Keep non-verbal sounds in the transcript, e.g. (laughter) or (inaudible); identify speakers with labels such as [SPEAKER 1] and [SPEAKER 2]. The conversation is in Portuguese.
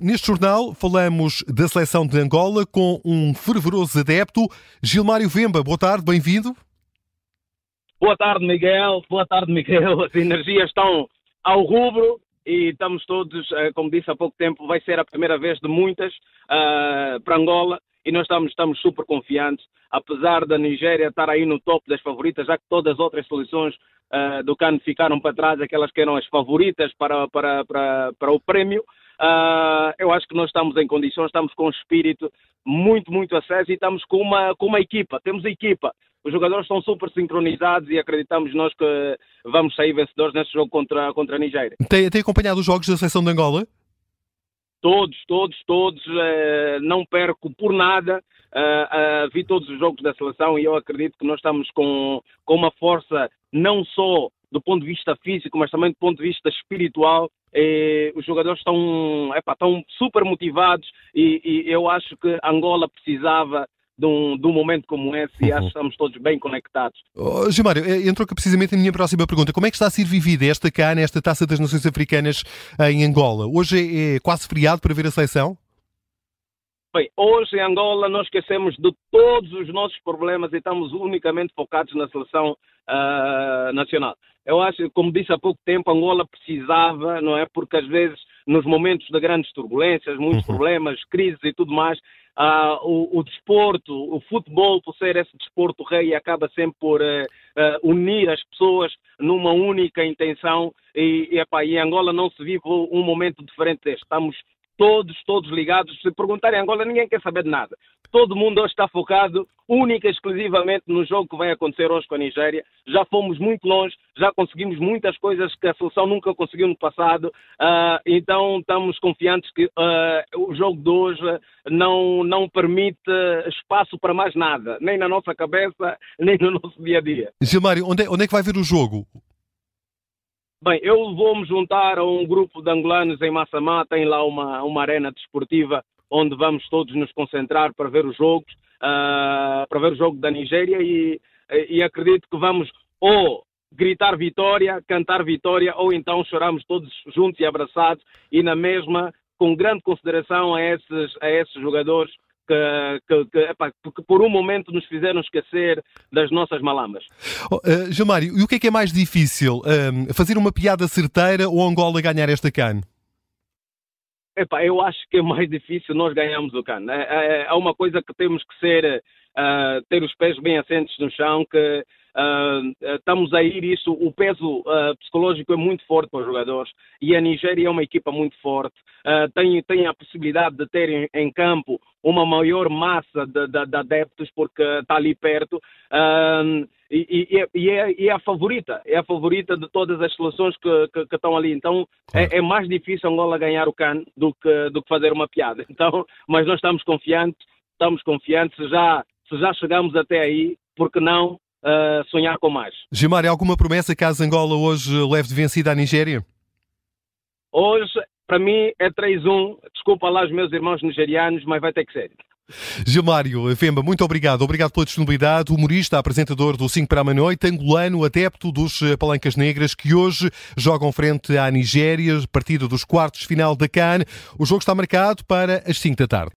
[SPEAKER 1] Neste jornal falamos da seleção de Angola com um fervoroso adepto, Gilmário Vemba. Boa tarde, bem-vindo.
[SPEAKER 2] Boa tarde, Miguel. Boa tarde, Miguel. As energias estão ao rubro e estamos todos, eh, como disse há pouco tempo, vai ser a primeira vez de muitas uh, para Angola e nós estamos, estamos super confiantes, apesar da Nigéria estar aí no topo das favoritas, já que todas as outras seleções uh, do CAN ficaram para trás, aquelas que eram as favoritas para, para, para, para o prémio. Uh, eu acho que nós estamos em condições, estamos com um espírito muito, muito aceso e estamos com uma, com uma equipa. Temos equipa. Os jogadores estão super sincronizados e acreditamos nós que vamos sair vencedores nesse jogo contra, contra a Nigéria.
[SPEAKER 1] Tem, tem acompanhado os jogos da seleção de Angola?
[SPEAKER 2] Todos, todos, todos. Uh, não perco por nada. Uh, uh, vi todos os jogos da seleção e eu acredito que nós estamos com, com uma força não só do ponto de vista físico, mas também do ponto de vista espiritual. E os jogadores estão, epa, estão super motivados e, e, eu acho que Angola precisava de um, de um momento como esse e acho que estamos todos bem conectados.
[SPEAKER 1] Oh, Gilmário, eh, entrou precisamente a minha próxima pergunta. Como é que está a ser vivida esta CAN, esta Taça das Nações Africanas em Angola? Hoje é, é quase feriado para ver a seleção?
[SPEAKER 2] Bem, hoje em Angola nós esquecemos de todos os nossos problemas e estamos unicamente focados na seleção uh, nacional. Eu acho, como disse há pouco tempo, Angola precisava, não é? Porque às vezes, nos momentos de grandes turbulências, muitos uhum. problemas, crises e tudo mais, uh, o, o, desporto, o futebol, por ser esse desporto rei, acaba sempre por uh, unir as pessoas numa única intenção. E, e, epá, e em Angola não se vive um momento diferente deste. Estamos todos, todos ligados. Se perguntarem Angola, ninguém quer saber de nada. Todo mundo hoje está focado única e exclusivamente no jogo que vai acontecer hoje com a Nigéria. Já fomos muito longe, já conseguimos muitas coisas que a seleção nunca conseguiu no passado. Uh, então estamos confiantes que uh, o jogo de hoje não, não permite espaço para mais nada, nem na nossa cabeça, (laughs) nem no nosso dia a dia.
[SPEAKER 1] Gilmário, onde é, onde é que vai ver o jogo?
[SPEAKER 2] Bem, eu vou me juntar a um grupo de angolanos em Massamá, tem lá uma, uma arena desportiva onde vamos todos nos concentrar para ver os jogos, uh, para ver o jogo da Nigéria e, e acredito que vamos ou gritar vitória, cantar vitória, ou então choramos todos juntos e abraçados. E na mesma, com grande consideração a esses, a esses jogadores que, que, que, epá, que, por um momento nos fizeram esquecer das nossas malamas.
[SPEAKER 1] Oh, uh, Gilmário, e o que é que é mais difícil? Fazer uma piada certeira ou Angola ganhar esta CAN?
[SPEAKER 2] Epá, eu acho que é mais difícil nós ganharmos o CAN. É, é, é uma coisa que temos que ser, uh, ter os pés bem assentes no chão, que Uh, estamos a ir isso, o peso uh, psicológico é muito forte para os jogadores e a Nigéria é uma equipa muito forte, tem, tem a possibilidade de ter em, em campo uma maior massa de, de, de, adeptos porque está ali perto. E, e, e, é, e, é, a favorita, é a favorita de todas as seleções que, que, que estão ali, então é, é, mais difícil Angola ganhar o CAN do que, do que fazer uma piada, (laughs) então, mas nós estamos confiantes, estamos confiantes, já, se já chegamos até aí, porque não uh, sonhar com mais.
[SPEAKER 1] Gilmar, alguma promessa caso Angola hoje leve de vencida à Nigéria?
[SPEAKER 2] Hoje, para mim, é 3-1. Desculpa lá os meus irmãos nigerianos, mas vai ter que ser.
[SPEAKER 1] Gilmário Vemba, muito obrigado. Obrigado pela disponibilidade. Humorista, apresentador do 5 para a noite, angolano, adepto dos Palancas Negras, que hoje jogam frente à Nigéria, partida dos quartos final da CAN. O jogo está marcado para as 5 da tarde.